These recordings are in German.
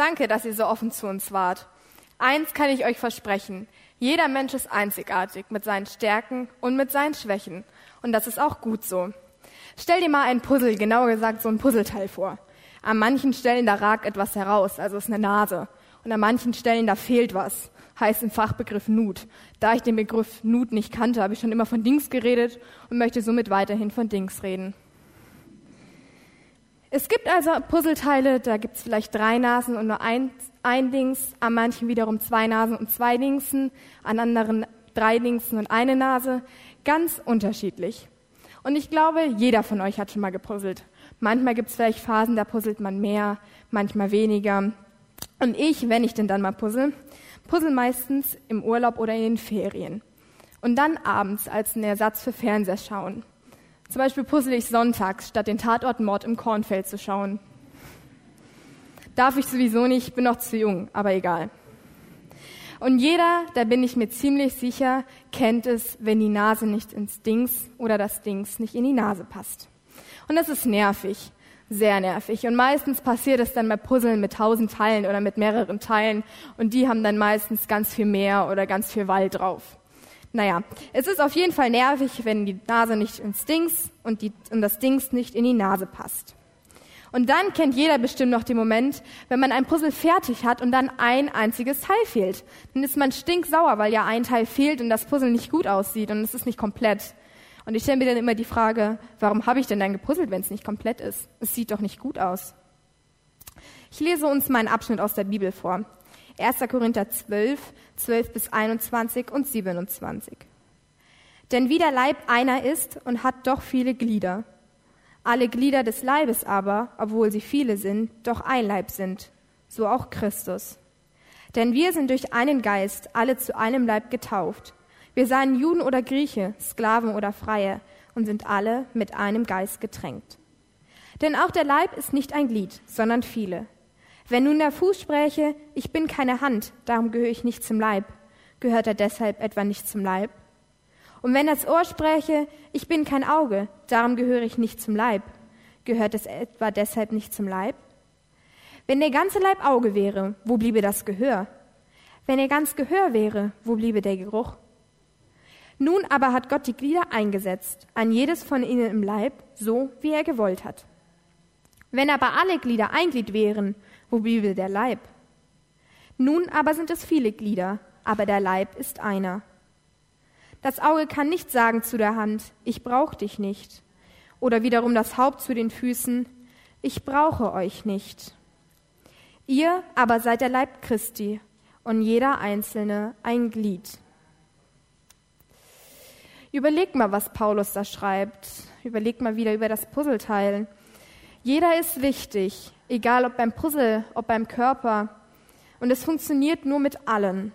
danke, dass ihr so offen zu uns wart. Eins kann ich euch versprechen. Jeder Mensch ist einzigartig mit seinen Stärken und mit seinen Schwächen. Und das ist auch gut so. Stell dir mal ein Puzzle, genauer gesagt so ein Puzzleteil vor. An manchen Stellen da ragt etwas heraus, also ist eine Nase. Und an manchen Stellen da fehlt was, heißt im Fachbegriff Nut. Da ich den Begriff Nut nicht kannte, habe ich schon immer von Dings geredet und möchte somit weiterhin von Dings reden. Es gibt also Puzzleteile, da gibt es vielleicht drei Nasen und nur ein, ein Dings, an manchen wiederum zwei Nasen und zwei Dingsen, an anderen drei Dingsen und eine Nase. Ganz unterschiedlich. Und ich glaube, jeder von euch hat schon mal gepuzzelt. Manchmal gibt es vielleicht Phasen, da puzzelt man mehr, manchmal weniger. Und ich, wenn ich denn dann mal puzzle, puzzle meistens im Urlaub oder in den Ferien. Und dann abends als einen Ersatz für Fernseher schauen. Zum Beispiel puzzle ich sonntags, statt den Tatortmord im Kornfeld zu schauen. Darf ich sowieso nicht, bin noch zu jung, aber egal. Und jeder, da bin ich mir ziemlich sicher, kennt es, wenn die Nase nicht ins Dings oder das Dings nicht in die Nase passt. Und das ist nervig, sehr nervig. Und meistens passiert es dann bei Puzzeln mit tausend Teilen oder mit mehreren Teilen. Und die haben dann meistens ganz viel Meer oder ganz viel Wald drauf. Naja, es ist auf jeden Fall nervig, wenn die Nase nicht ins Dings und, die, und das Dings nicht in die Nase passt. Und dann kennt jeder bestimmt noch den Moment, wenn man ein Puzzle fertig hat und dann ein einziges Teil fehlt. Dann ist man stinksauer, weil ja ein Teil fehlt und das Puzzle nicht gut aussieht und es ist nicht komplett. Und ich stelle mir dann immer die Frage, warum habe ich denn dann gepuzzelt, wenn es nicht komplett ist? Es sieht doch nicht gut aus. Ich lese uns mal einen Abschnitt aus der Bibel vor. 1. Korinther 12, 12 bis 21 und 27. Denn wie der Leib einer ist und hat doch viele Glieder, alle Glieder des Leibes aber, obwohl sie viele sind, doch ein Leib sind, so auch Christus. Denn wir sind durch einen Geist alle zu einem Leib getauft. Wir seien Juden oder Grieche, Sklaven oder Freie und sind alle mit einem Geist getränkt. Denn auch der Leib ist nicht ein Glied, sondern viele. Wenn nun der Fuß spräche, ich bin keine Hand, darum gehöre ich nicht zum Leib, gehört er deshalb etwa nicht zum Leib? Und wenn das Ohr spräche, ich bin kein Auge, darum gehöre ich nicht zum Leib, gehört es etwa deshalb nicht zum Leib? Wenn der ganze Leib Auge wäre, wo bliebe das Gehör? Wenn er ganz Gehör wäre, wo bliebe der Geruch? Nun aber hat Gott die Glieder eingesetzt, an jedes von ihnen im Leib, so wie er gewollt hat. Wenn aber alle Glieder ein Glied wären, wo bliebe der Leib? Nun aber sind es viele Glieder, aber der Leib ist einer. Das Auge kann nicht sagen zu der Hand, ich brauche dich nicht. Oder wiederum das Haupt zu den Füßen, ich brauche euch nicht. Ihr aber seid der Leib Christi und jeder Einzelne ein Glied. Überlegt mal, was Paulus da schreibt. Überlegt mal wieder über das Puzzleteil. Jeder ist wichtig, egal ob beim Puzzle, ob beim Körper. Und es funktioniert nur mit allen.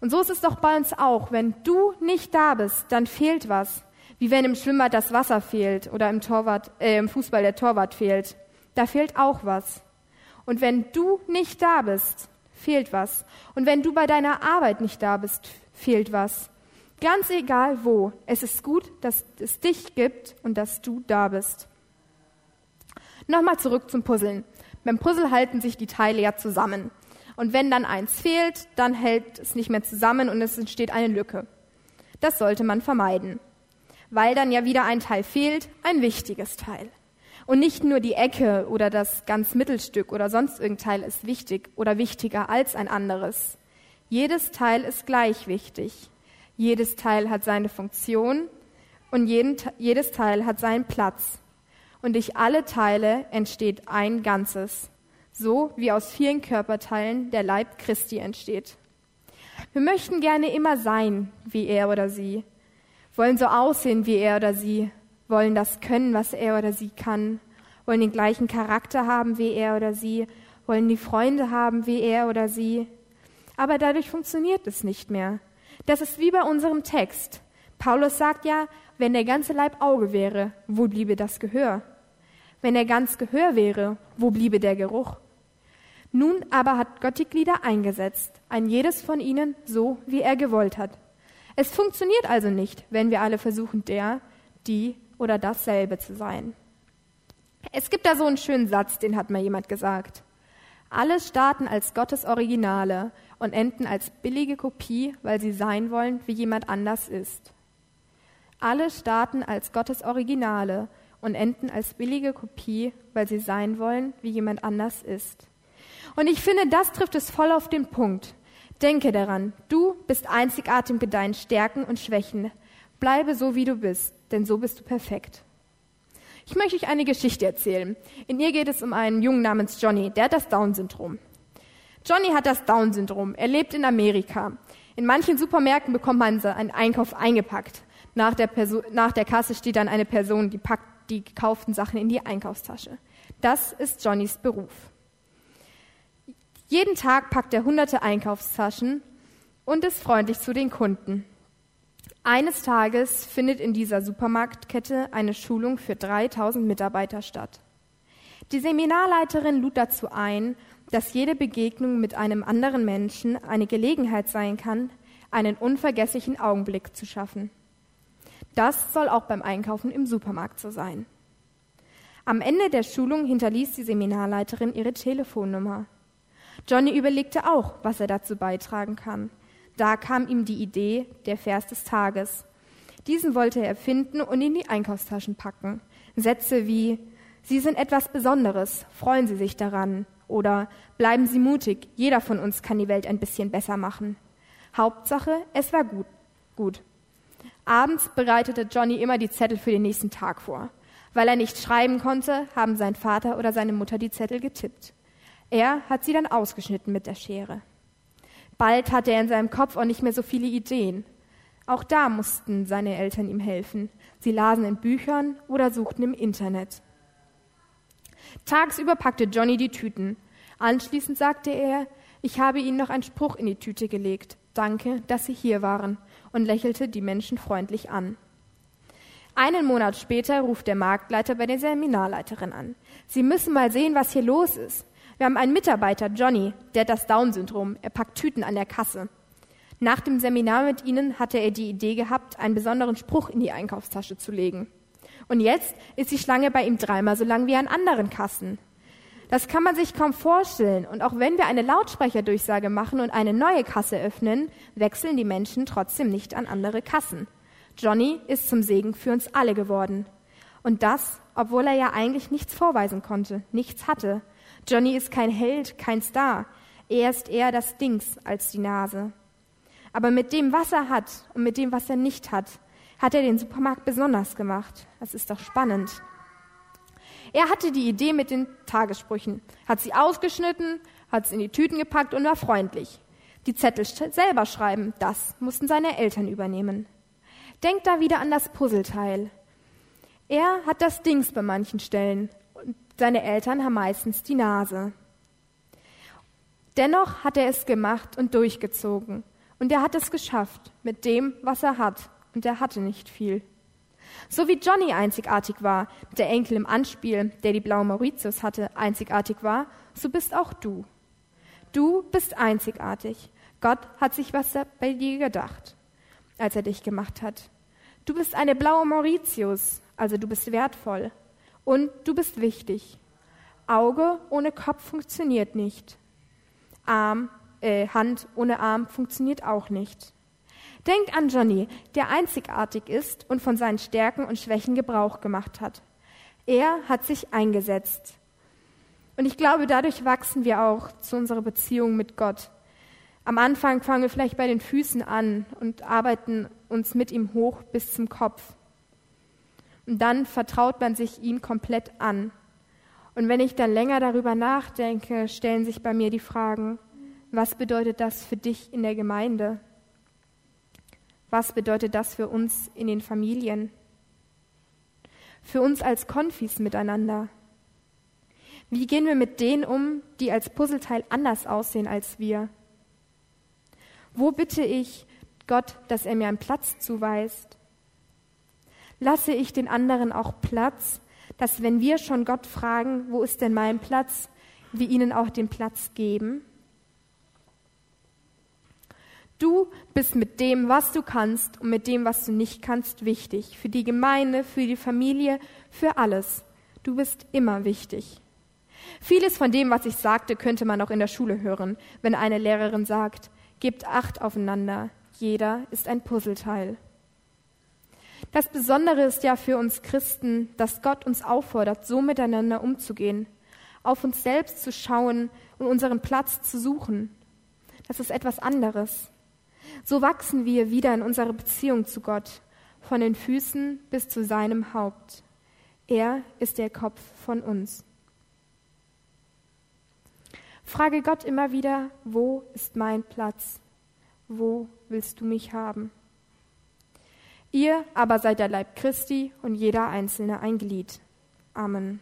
Und so ist es doch bei uns auch. Wenn du nicht da bist, dann fehlt was. Wie wenn im Schwimmbad das Wasser fehlt oder im, Torwart, äh, im Fußball der Torwart fehlt. Da fehlt auch was. Und wenn du nicht da bist, fehlt was. Und wenn du bei deiner Arbeit nicht da bist, fehlt was. Ganz egal wo. Es ist gut, dass es dich gibt und dass du da bist. Nochmal zurück zum Puzzeln. Beim Puzzle halten sich die Teile ja zusammen. Und wenn dann eins fehlt, dann hält es nicht mehr zusammen und es entsteht eine Lücke. Das sollte man vermeiden, weil dann ja wieder ein Teil fehlt, ein wichtiges Teil. Und nicht nur die Ecke oder das ganz Mittelstück oder sonst irgendein Teil ist wichtig oder wichtiger als ein anderes. Jedes Teil ist gleich wichtig. Jedes Teil hat seine Funktion und jeden, jedes Teil hat seinen Platz. Und durch alle Teile entsteht ein Ganzes so wie aus vielen Körperteilen der Leib Christi entsteht. Wir möchten gerne immer sein wie er oder sie, wollen so aussehen wie er oder sie, wollen das können, was er oder sie kann, wollen den gleichen Charakter haben wie er oder sie, wollen die Freunde haben wie er oder sie. Aber dadurch funktioniert es nicht mehr. Das ist wie bei unserem Text. Paulus sagt ja, wenn der ganze Leib Auge wäre, wo bliebe das Gehör? Wenn er ganz Gehör wäre, wo bliebe der Geruch? Nun aber hat Gott die Glieder eingesetzt, ein jedes von ihnen so, wie er gewollt hat. Es funktioniert also nicht, wenn wir alle versuchen, der, die oder dasselbe zu sein. Es gibt da so einen schönen Satz, den hat mal jemand gesagt. Alle starten als Gottes Originale und enden als billige Kopie, weil sie sein wollen, wie jemand anders ist. Alle starten als Gottes Originale und enden als billige Kopie, weil sie sein wollen, wie jemand anders ist. Und ich finde, das trifft es voll auf den Punkt. Denke daran, du bist einzigartig mit deinen Stärken und Schwächen. Bleibe so, wie du bist, denn so bist du perfekt. Ich möchte euch eine Geschichte erzählen. In ihr geht es um einen Jungen namens Johnny, der hat das Down-Syndrom. Johnny hat das Down-Syndrom. Er lebt in Amerika. In manchen Supermärkten bekommt man einen Einkauf eingepackt. Nach der, Person, nach der Kasse steht dann eine Person, die packt die gekauften Sachen in die Einkaufstasche. Das ist Johnnys Beruf. Jeden Tag packt er hunderte Einkaufstaschen und ist freundlich zu den Kunden. Eines Tages findet in dieser Supermarktkette eine Schulung für 3000 Mitarbeiter statt. Die Seminarleiterin lud dazu ein, dass jede Begegnung mit einem anderen Menschen eine Gelegenheit sein kann, einen unvergesslichen Augenblick zu schaffen. Das soll auch beim Einkaufen im Supermarkt so sein. Am Ende der Schulung hinterließ die Seminarleiterin ihre Telefonnummer. Johnny überlegte auch, was er dazu beitragen kann. Da kam ihm die Idee, der Vers des Tages. Diesen wollte er finden und in die Einkaufstaschen packen. Sätze wie Sie sind etwas Besonderes, freuen Sie sich daran. Oder bleiben Sie mutig, jeder von uns kann die Welt ein bisschen besser machen. Hauptsache, es war gut. Gut. Abends bereitete Johnny immer die Zettel für den nächsten Tag vor. Weil er nicht schreiben konnte, haben sein Vater oder seine Mutter die Zettel getippt. Er hat sie dann ausgeschnitten mit der Schere. Bald hatte er in seinem Kopf auch nicht mehr so viele Ideen. Auch da mussten seine Eltern ihm helfen. Sie lasen in Büchern oder suchten im Internet. Tagsüber packte Johnny die Tüten. Anschließend sagte er, ich habe Ihnen noch einen Spruch in die Tüte gelegt. Danke, dass Sie hier waren und lächelte die Menschen freundlich an. Einen Monat später ruft der Marktleiter bei der Seminarleiterin an. Sie müssen mal sehen, was hier los ist. Wir haben einen Mitarbeiter, Johnny, der hat das Down-Syndrom. Er packt Tüten an der Kasse. Nach dem Seminar mit Ihnen hatte er die Idee gehabt, einen besonderen Spruch in die Einkaufstasche zu legen. Und jetzt ist die Schlange bei ihm dreimal so lang wie an anderen Kassen. Das kann man sich kaum vorstellen. Und auch wenn wir eine Lautsprecherdurchsage machen und eine neue Kasse öffnen, wechseln die Menschen trotzdem nicht an andere Kassen. Johnny ist zum Segen für uns alle geworden. Und das, obwohl er ja eigentlich nichts vorweisen konnte, nichts hatte. Johnny ist kein Held, kein Star. Er ist eher das Dings als die Nase. Aber mit dem, was er hat und mit dem, was er nicht hat, hat er den Supermarkt besonders gemacht. Das ist doch spannend. Er hatte die Idee mit den Tagessprüchen, hat sie ausgeschnitten, hat sie in die Tüten gepackt und war freundlich. Die Zettel selber schreiben, das mussten seine Eltern übernehmen. Denkt da wieder an das Puzzleteil. Er hat das Dings bei manchen Stellen und seine Eltern haben meistens die Nase. Dennoch hat er es gemacht und durchgezogen. Und er hat es geschafft mit dem, was er hat. Und er hatte nicht viel. So wie Johnny einzigartig war, der Enkel im Anspiel, der die blaue Mauritius hatte, einzigartig war, so bist auch du. Du bist einzigartig. Gott hat sich was bei dir gedacht, als er dich gemacht hat. Du bist eine blaue Mauritius, also du bist wertvoll. Und du bist wichtig. Auge ohne Kopf funktioniert nicht. Arm, äh, Hand ohne Arm funktioniert auch nicht. Denkt an Johnny, der einzigartig ist und von seinen Stärken und Schwächen Gebrauch gemacht hat. Er hat sich eingesetzt. Und ich glaube, dadurch wachsen wir auch zu unserer Beziehung mit Gott. Am Anfang fangen wir vielleicht bei den Füßen an und arbeiten uns mit ihm hoch bis zum Kopf. Und dann vertraut man sich ihm komplett an. Und wenn ich dann länger darüber nachdenke, stellen sich bei mir die Fragen, was bedeutet das für dich in der Gemeinde? Was bedeutet das für uns in den Familien? Für uns als Konfis miteinander? Wie gehen wir mit denen um, die als Puzzleteil anders aussehen als wir? Wo bitte ich Gott, dass er mir einen Platz zuweist? Lasse ich den anderen auch Platz, dass wenn wir schon Gott fragen, wo ist denn mein Platz, wir ihnen auch den Platz geben? Du bist mit dem, was du kannst und mit dem, was du nicht kannst, wichtig. Für die Gemeinde, für die Familie, für alles. Du bist immer wichtig. Vieles von dem, was ich sagte, könnte man auch in der Schule hören, wenn eine Lehrerin sagt, gebt acht aufeinander, jeder ist ein Puzzleteil. Das Besondere ist ja für uns Christen, dass Gott uns auffordert, so miteinander umzugehen, auf uns selbst zu schauen und unseren Platz zu suchen. Das ist etwas anderes. So wachsen wir wieder in unserer Beziehung zu Gott, von den Füßen bis zu seinem Haupt. Er ist der Kopf von uns. Frage Gott immer wieder, wo ist mein Platz? Wo willst du mich haben? Ihr aber seid der Leib Christi und jeder Einzelne ein Glied. Amen.